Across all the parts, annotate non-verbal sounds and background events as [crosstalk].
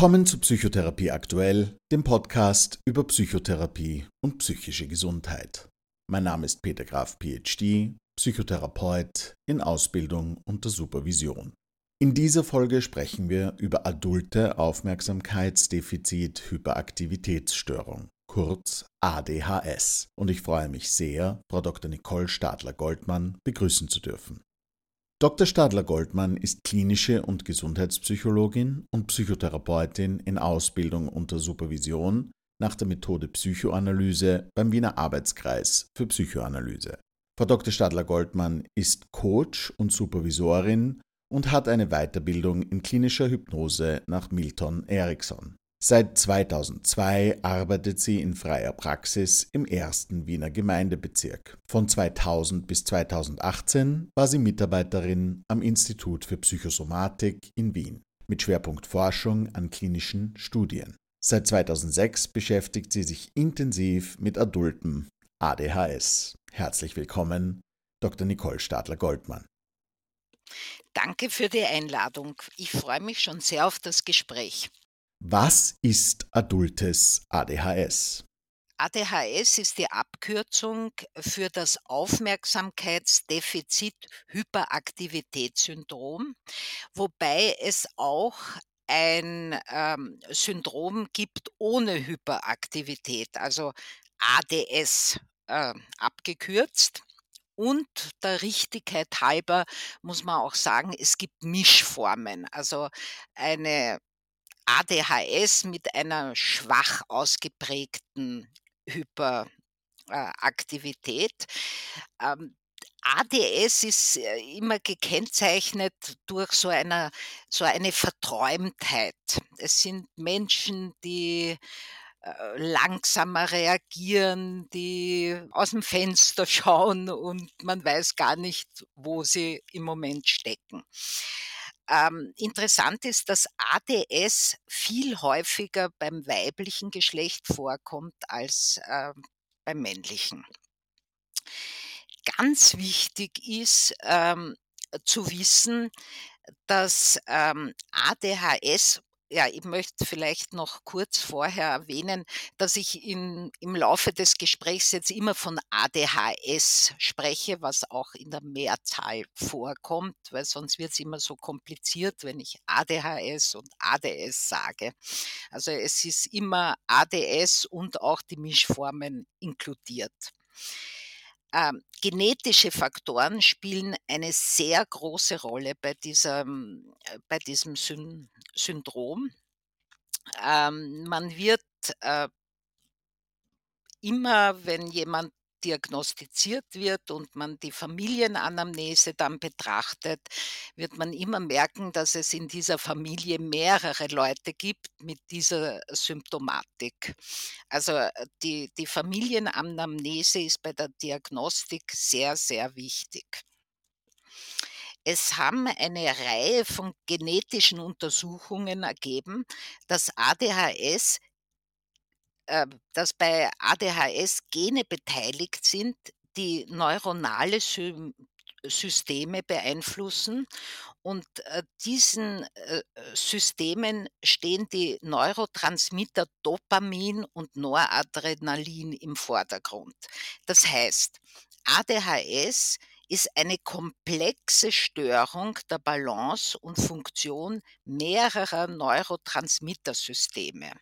Willkommen zu Psychotherapie aktuell, dem Podcast über Psychotherapie und psychische Gesundheit. Mein Name ist Peter Graf, PhD, Psychotherapeut in Ausbildung unter Supervision. In dieser Folge sprechen wir über adulte Aufmerksamkeitsdefizit-Hyperaktivitätsstörung, kurz ADHS. Und ich freue mich sehr, Frau Dr. Nicole Stadler-Goldmann begrüßen zu dürfen. Dr. Stadler-Goldmann ist klinische und Gesundheitspsychologin und Psychotherapeutin in Ausbildung unter Supervision nach der Methode Psychoanalyse beim Wiener Arbeitskreis für Psychoanalyse. Frau Dr. Stadler-Goldmann ist Coach und Supervisorin und hat eine Weiterbildung in klinischer Hypnose nach Milton Erickson. Seit 2002 arbeitet sie in freier Praxis im ersten Wiener Gemeindebezirk. Von 2000 bis 2018 war sie Mitarbeiterin am Institut für Psychosomatik in Wien mit Schwerpunkt Forschung an klinischen Studien. Seit 2006 beschäftigt sie sich intensiv mit adultem ADHS. Herzlich willkommen, Dr. Nicole Stadler-Goldmann. Danke für die Einladung. Ich freue mich schon sehr auf das Gespräch. Was ist adultes ADHS? ADHS ist die Abkürzung für das Aufmerksamkeitsdefizit-Hyperaktivitätssyndrom, wobei es auch ein ähm, Syndrom gibt ohne Hyperaktivität, also ADS äh, abgekürzt. Und der Richtigkeit halber muss man auch sagen, es gibt Mischformen, also eine ADHS mit einer schwach ausgeprägten Hyperaktivität. Ähm, ADS ist äh, immer gekennzeichnet durch so, einer, so eine Verträumtheit. Es sind Menschen, die äh, langsamer reagieren, die aus dem Fenster schauen und man weiß gar nicht, wo sie im Moment stecken. Ähm, interessant ist, dass ADS viel häufiger beim weiblichen Geschlecht vorkommt als äh, beim männlichen. Ganz wichtig ist ähm, zu wissen, dass ähm, ADHS ja, ich möchte vielleicht noch kurz vorher erwähnen, dass ich in, im Laufe des Gesprächs jetzt immer von ADHS spreche, was auch in der Mehrzahl vorkommt, weil sonst wird es immer so kompliziert, wenn ich ADHS und ADS sage. Also es ist immer ADS und auch die Mischformen inkludiert. Ähm, genetische Faktoren spielen eine sehr große Rolle bei, diesem, äh, bei diesem Syn Syndrom. Ähm, man wird äh, immer, wenn jemand diagnostiziert wird und man die Familienanamnese dann betrachtet, wird man immer merken, dass es in dieser Familie mehrere Leute gibt mit dieser Symptomatik. Also die, die Familienanamnese ist bei der Diagnostik sehr, sehr wichtig. Es haben eine Reihe von genetischen Untersuchungen ergeben, dass ADHS äh, dass bei ADHS Gene beteiligt sind, die neuronale Sy Systeme beeinflussen. Und äh, diesen äh, Systemen stehen die Neurotransmitter Dopamin und Noradrenalin im Vordergrund. Das heißt, ADHS ist eine komplexe Störung der Balance und Funktion mehrerer Neurotransmittersysteme.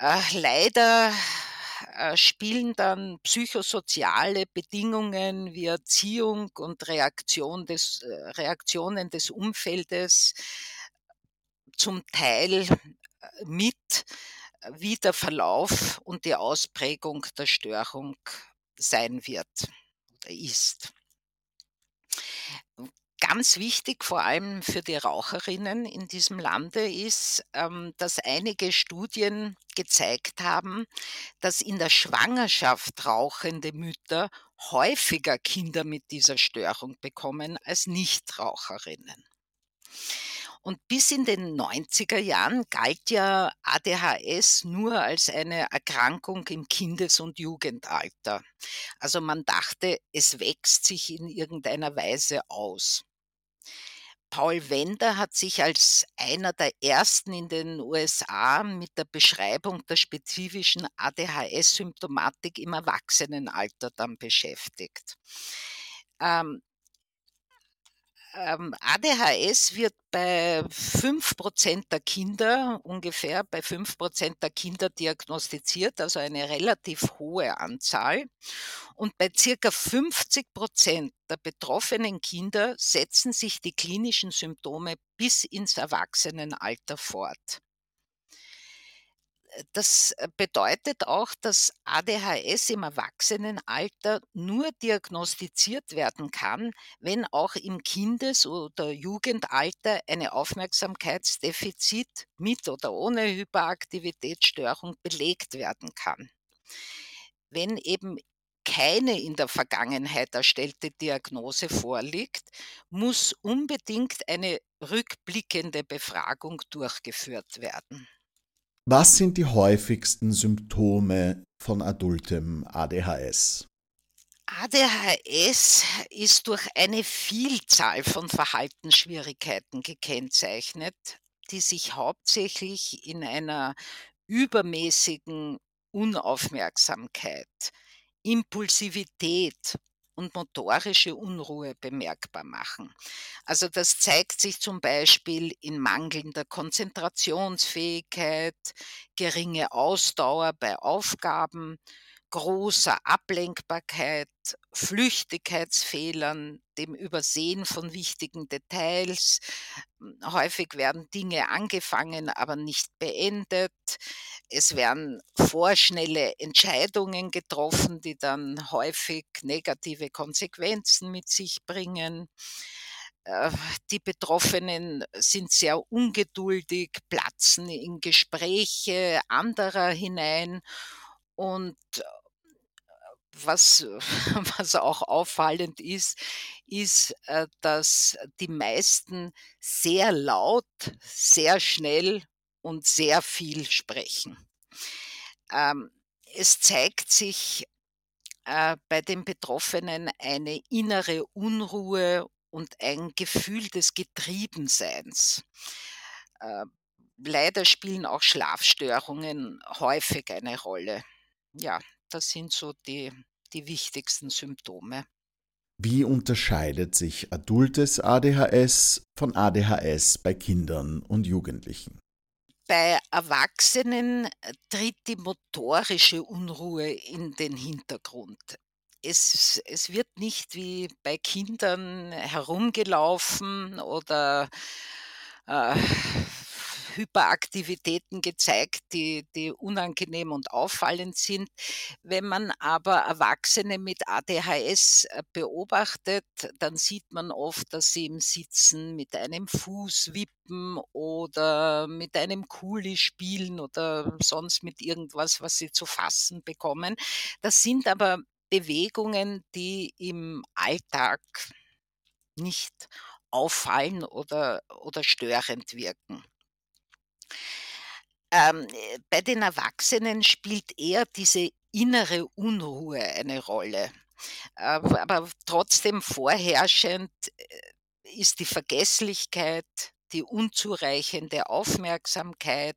Äh, leider äh, spielen dann psychosoziale Bedingungen wie Erziehung und Reaktion des, äh, Reaktionen des Umfeldes zum Teil mit, wie der Verlauf und die Ausprägung der Störung sein wird oder ist. Ganz wichtig, vor allem für die Raucherinnen in diesem Lande, ist, ähm, dass einige Studien gezeigt haben, dass in der Schwangerschaft rauchende Mütter häufiger Kinder mit dieser Störung bekommen als Nichtraucherinnen. Und bis in den 90er Jahren galt ja ADHS nur als eine Erkrankung im Kindes- und Jugendalter. Also man dachte, es wächst sich in irgendeiner Weise aus. Paul Wender hat sich als einer der ersten in den USA mit der Beschreibung der spezifischen ADHS-Symptomatik im Erwachsenenalter dann beschäftigt. Ähm, ADHS wird bei 5% der Kinder, ungefähr bei 5% der Kinder diagnostiziert, also eine relativ hohe Anzahl. Und bei circa 50% der betroffenen Kinder setzen sich die klinischen Symptome bis ins Erwachsenenalter fort das äh, bedeutet auch, dass ADHS im Erwachsenenalter nur diagnostiziert werden kann, wenn auch im Kindes- oder Jugendalter eine Aufmerksamkeitsdefizit mit oder ohne Hyperaktivitätsstörung belegt werden kann. Wenn eben keine in der Vergangenheit erstellte Diagnose vorliegt, muss unbedingt eine rückblickende Befragung durchgeführt werden. Was sind die häufigsten Symptome von adultem ADHS? ADHS ist durch eine Vielzahl von Verhaltensschwierigkeiten gekennzeichnet, die sich hauptsächlich in einer übermäßigen Unaufmerksamkeit, Impulsivität und motorische Unruhe bemerkbar machen. Also das zeigt sich zum Beispiel in mangelnder Konzentrationsfähigkeit, geringe Ausdauer bei Aufgaben, großer Ablenkbarkeit, Flüchtigkeitsfehlern, dem Übersehen von wichtigen Details. Häufig werden Dinge angefangen, aber nicht beendet. Es werden vorschnelle Entscheidungen getroffen, die dann häufig negative Konsequenzen mit sich bringen. Äh, die Betroffenen sind sehr ungeduldig, platzen in Gespräche anderer hinein und was, [laughs] was auch auffallend ist, ist, äh, dass die meisten sehr laut, sehr schnell und sehr viel sprechen. Ähm, es zeigt sich äh, bei den Betroffenen eine innere Unruhe und ein Gefühl des Getriebenseins. Äh, leider spielen auch Schlafstörungen häufig eine Rolle. Ja, das sind so die, die wichtigsten Symptome. Wie unterscheidet sich adultes ADHS von ADHS bei Kindern und Jugendlichen? Bei Erwachsenen äh, tritt die motorische Unruhe in den Hintergrund. Es, es wird nicht wie bei Kindern herumgelaufen oder äh, Hyperaktivitäten gezeigt, die, die unangenehm und auffallend sind. Wenn man aber Erwachsene mit ADHS äh, beobachtet, dann sieht man oft, dass sie im Sitzen mit einem Fuß wippen oder mit einem Kuli spielen oder sonst mit irgendwas, was sie zu fassen bekommen. Das sind aber Bewegungen, die im Alltag nicht auffallen oder, oder störend wirken. Ähm, äh, bei den Erwachsenen spielt eher diese innere Unruhe eine Rolle. Ähm, aber trotzdem vorherrschend äh, ist die Vergesslichkeit, die unzureichende Aufmerksamkeit,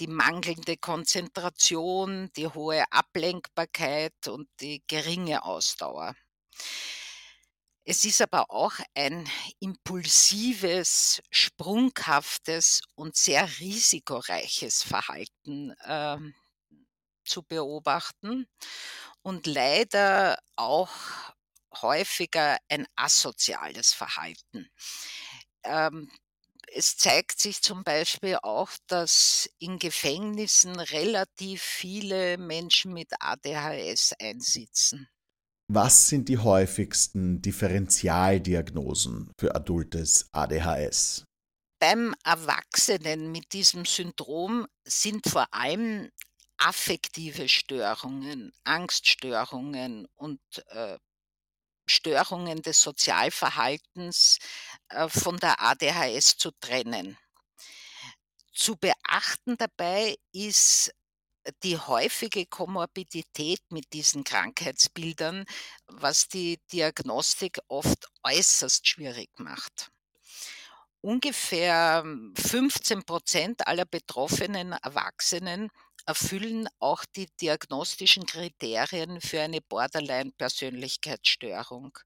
die mangelnde Konzentration, die hohe Ablenkbarkeit und die geringe Ausdauer. Es ist aber auch ein impulsives, sprunghaftes und sehr risikoreiches Verhalten ähm, zu beobachten und leider auch häufiger ein asoziales Verhalten. Ähm, es zeigt sich zum Beispiel auch, dass in Gefängnissen relativ viele Menschen mit ADHS einsitzen. Was sind die häufigsten Differentialdiagnosen für adultes ADHS? Beim Erwachsenen mit diesem Syndrom sind vor allem affektive Störungen, Angststörungen und äh, Störungen des Sozialverhaltens äh, von der ADHS zu trennen. Zu beachten dabei ist die häufige Komorbidität mit diesen Krankheitsbildern, was die Diagnostik oft äußerst schwierig macht. ungefähr 15% aller betroffenen Erwachsenen erfüllen auch die diagnostischen Kriterien für eine Borderline-Persönlichkeitsstörung.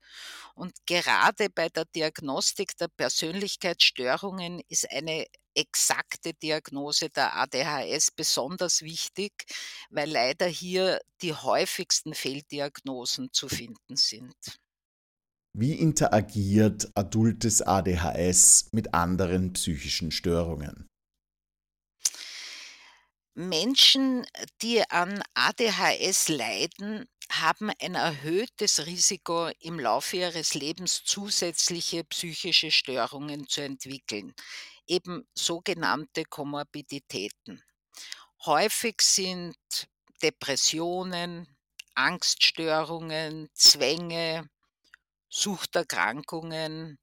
Und gerade bei der Diagnostik der Persönlichkeitsstörungen ist eine exakte Diagnose der ADHS besonders wichtig, weil leider hier die häufigsten Fehldiagnosen zu finden sind. Wie interagiert adultes ADHS mit anderen psychischen Störungen? Menschen, die an ADHS leiden, haben ein erhöhtes Risiko, im Laufe ihres Lebens zusätzliche psychische Störungen zu entwickeln, eben sogenannte Komorbiditäten. Häufig sind Depressionen, Angststörungen, Zwänge, Suchterkrankungen,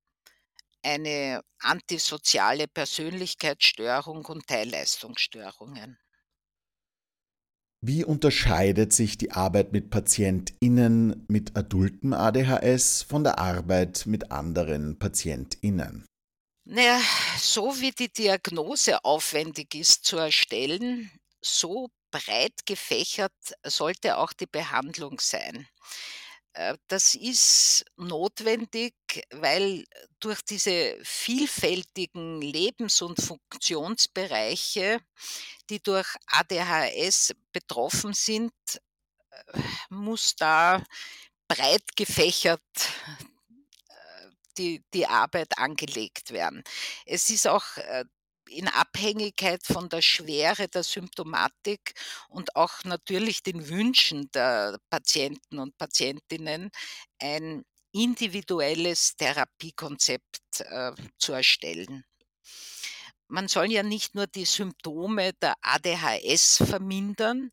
eine antisoziale Persönlichkeitsstörung und Teilleistungsstörungen. Wie unterscheidet sich die Arbeit mit PatientInnen mit adultem ADHS von der Arbeit mit anderen PatientInnen? Naja, so wie die Diagnose aufwendig ist zu erstellen, so breit gefächert sollte auch die Behandlung sein. Äh, das ist notwendig, weil durch diese vielfältigen Lebens- und Funktionsbereiche, die durch ADHS betroffen sind, äh, muss da breit gefächert äh, die, die Arbeit angelegt werden. Es ist auch in Abhängigkeit von der Schwere der Symptomatik und auch natürlich den Wünschen der Patienten und Patientinnen ein individuelles Therapiekonzept äh, zu erstellen. Man soll ja nicht nur die Symptome der ADHS vermindern,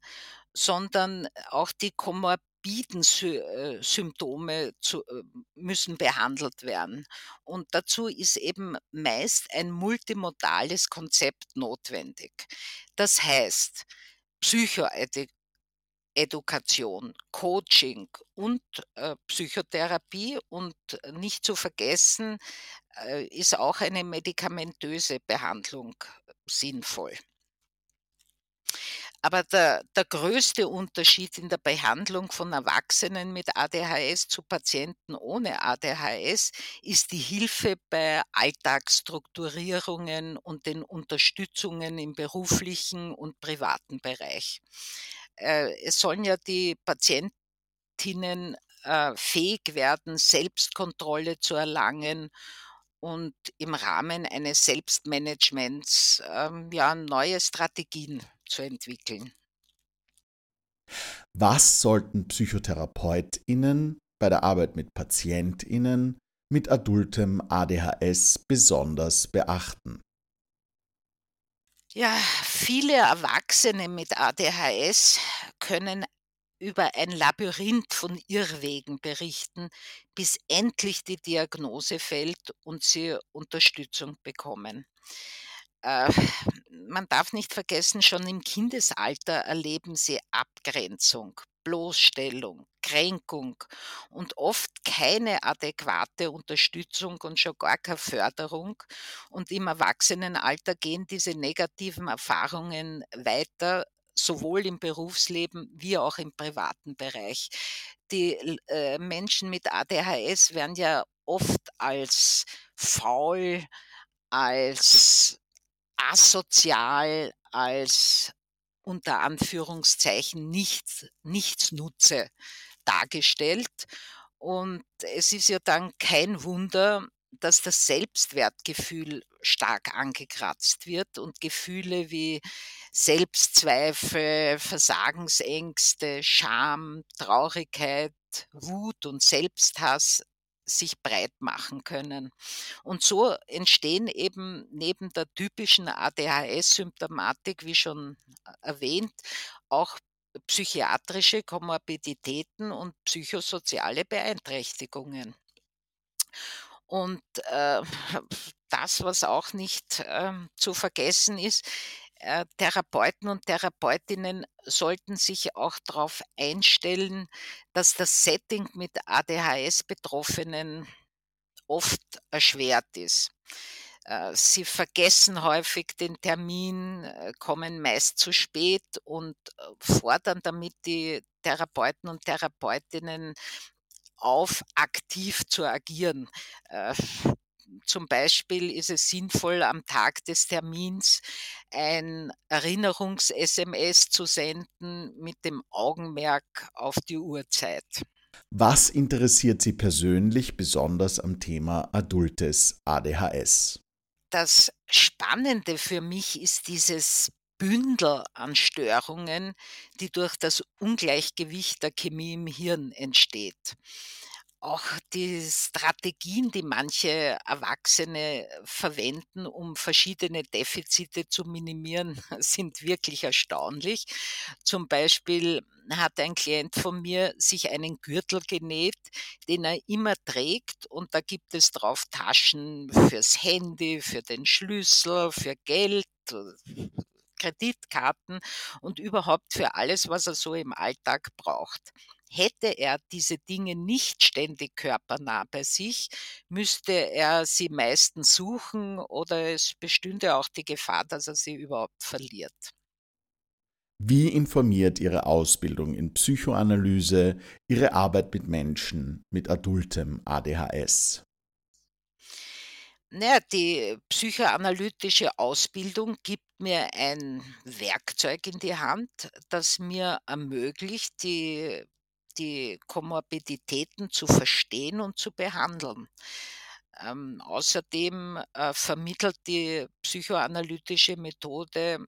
sondern auch die Komor morbiden äh, Symptome zu, äh, müssen behandelt werden. Und dazu ist eben meist ein multimodales Konzept notwendig. Das heißt, Psychoedukation, Coaching und äh, Psychotherapie und nicht zu vergessen äh, ist auch eine medikamentöse Behandlung sinnvoll. Aber der, der größte Unterschied in der Behandlung von Erwachsenen mit ADHS zu Patienten ohne ADHS ist die Hilfe bei Alltagsstrukturierungen und den Unterstützungen im beruflichen und privaten Bereich. Äh, es sollen ja die Patientinnen äh, fähig werden, Selbstkontrolle zu erlangen und im Rahmen eines Selbstmanagements ähm, ja, neue Strategien zu entwickeln. Was sollten PsychotherapeutInnen bei der Arbeit mit PatientInnen mit adultem ADHS besonders beachten? Ja, viele Erwachsene mit ADHS können über ein Labyrinth von Irrwegen berichten, bis endlich die Diagnose fällt und sie Unterstützung bekommen. Äh, man darf nicht vergessen, schon im Kindesalter erleben sie Abgrenzung, Bloßstellung, Kränkung und oft keine adäquate Unterstützung und schon gar keine Förderung. Und im Erwachsenenalter gehen diese negativen Erfahrungen weiter, sowohl im Berufsleben wie auch im privaten Bereich. Die äh, Menschen mit ADHS werden ja oft als faul, als asozial, als unter Anführungszeichen nichts, Nichtsnutze dargestellt. Und es ist ja dann kein Wunder, dass das Selbstwertgefühl stark angekratzt wird und Gefühle wie Selbstzweifel, Versagensängste, Scham, Traurigkeit, Wut und Selbsthass sich breit machen können. Und so entstehen eben neben der typischen ADHS-Symptomatik, wie schon äh, erwähnt, auch psychiatrische Komorbiditäten und psychosoziale Beeinträchtigungen. Und äh, das, was auch nicht äh, zu vergessen ist, äh, Therapeuten und Therapeutinnen sollten sich auch darauf einstellen, dass das Setting mit ADHS-Betroffenen oft erschwert ist. Äh, sie vergessen häufig den Termin, kommen meist zu spät und fordern damit die Therapeuten und Therapeutinnen auf, aktiv zu agieren. Zum Beispiel ist es sinnvoll, am Tag des Termins ein Erinnerungs-SMS zu senden mit dem Augenmerk auf die Uhrzeit. Was interessiert Sie persönlich besonders am Thema adultes ADHS? Das Spannende für mich ist dieses Bündel an Störungen, die durch das Ungleichgewicht der Chemie im Hirn entsteht. Auch die Strategien, die manche Erwachsene verwenden, um verschiedene Defizite zu minimieren, [laughs] sind wirklich erstaunlich. Zum Beispiel hat ein Klient von mir sich einen Gürtel genäht, den er immer trägt und da gibt es drauf Taschen fürs Handy, für den Schlüssel, für Geld, Kreditkarten und überhaupt für alles, was er so im Alltag braucht. Hätte er diese Dinge nicht ständig körpernah bei sich, müsste er sie meistens suchen oder es bestünde auch die Gefahr, dass er sie überhaupt verliert. Wie informiert Ihre Ausbildung in Psychoanalyse Ihre Arbeit mit Menschen mit adultem ADHS? Naja, die psychoanalytische Ausbildung gibt mir ein Werkzeug in die Hand, das mir ermöglicht, die die Komorbiditäten zu verstehen und zu behandeln. Ähm, außerdem äh, vermittelt die psychoanalytische Methode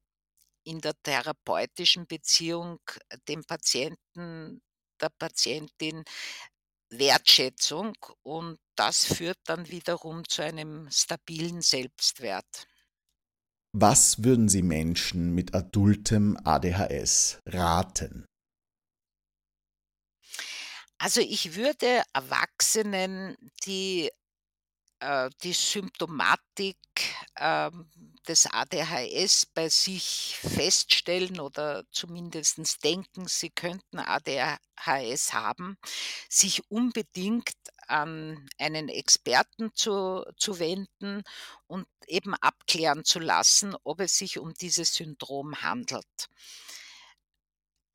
in der therapeutischen Beziehung dem Patienten, der Patientin Wertschätzung und das führt dann wiederum zu einem stabilen Selbstwert. Was würden Sie Menschen mit adultem ADHS raten? Also ich würde Erwachsenen, die die Symptomatik ähm, des ADHS bei sich feststellen oder zumindest denken, sie könnten ADHS haben, sich unbedingt an einen Experten zu, zu wenden und eben abklären zu lassen, ob es sich um dieses Syndrom handelt.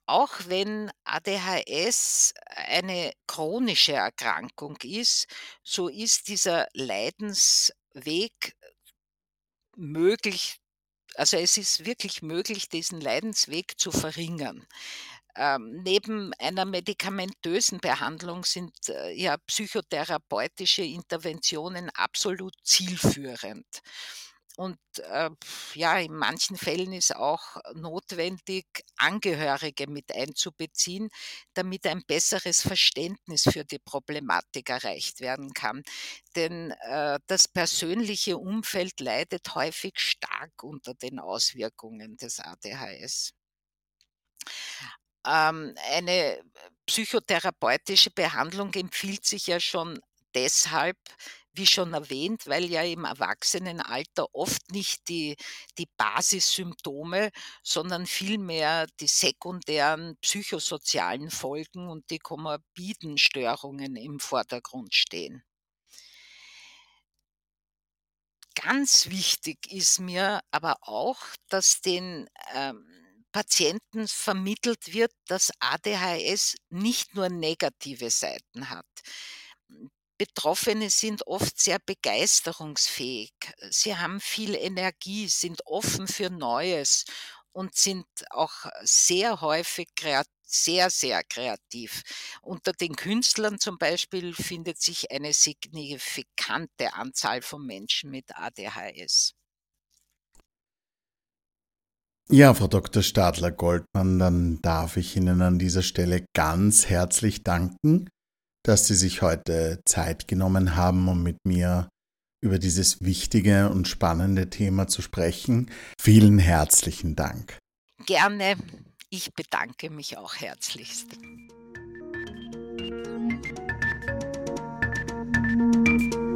Auch wenn ADHS eine chronische Erkrankung ist, so ist dieser Leidensweg möglich also es ist wirklich möglich, diesen Leidensweg zu verringern. Ähm, neben einer medikamentösen Behandlung sind äh, ja psychotherapeutische Interventionen absolut zielführend. Und äh, ja, in manchen Fällen ist auch notwendig, Angehörige mit einzubeziehen, damit ein besseres Verständnis für die Problematik erreicht werden kann. Denn äh, das persönliche Umfeld leidet häufig stark unter den Auswirkungen des ADHS. Ähm, eine psychotherapeutische Behandlung empfiehlt sich ja schon deshalb, wie schon erwähnt, weil ja im Erwachsenenalter oft nicht die, die Basissymptome, sondern vielmehr die sekundären psychosozialen Folgen und die komorbiden Störungen im Vordergrund stehen. Ganz wichtig ist mir aber auch, dass den ähm, Patienten vermittelt wird, dass ADHS nicht nur negative Seiten hat. Betroffene sind oft sehr begeisterungsfähig. Sie haben viel Energie, sind offen für Neues und sind auch sehr häufig sehr, sehr kreativ. Unter den Künstlern zum Beispiel findet sich eine signifikante Anzahl von Menschen mit ADHS. Ja, Frau Dr. Stadler-Goldmann, dann darf ich Ihnen an dieser Stelle ganz herzlich danken dass Sie sich heute Zeit genommen haben, um mit mir über dieses wichtige und spannende Thema zu sprechen. Vielen herzlichen Dank. Gerne. Ich bedanke mich auch herzlichst. Musik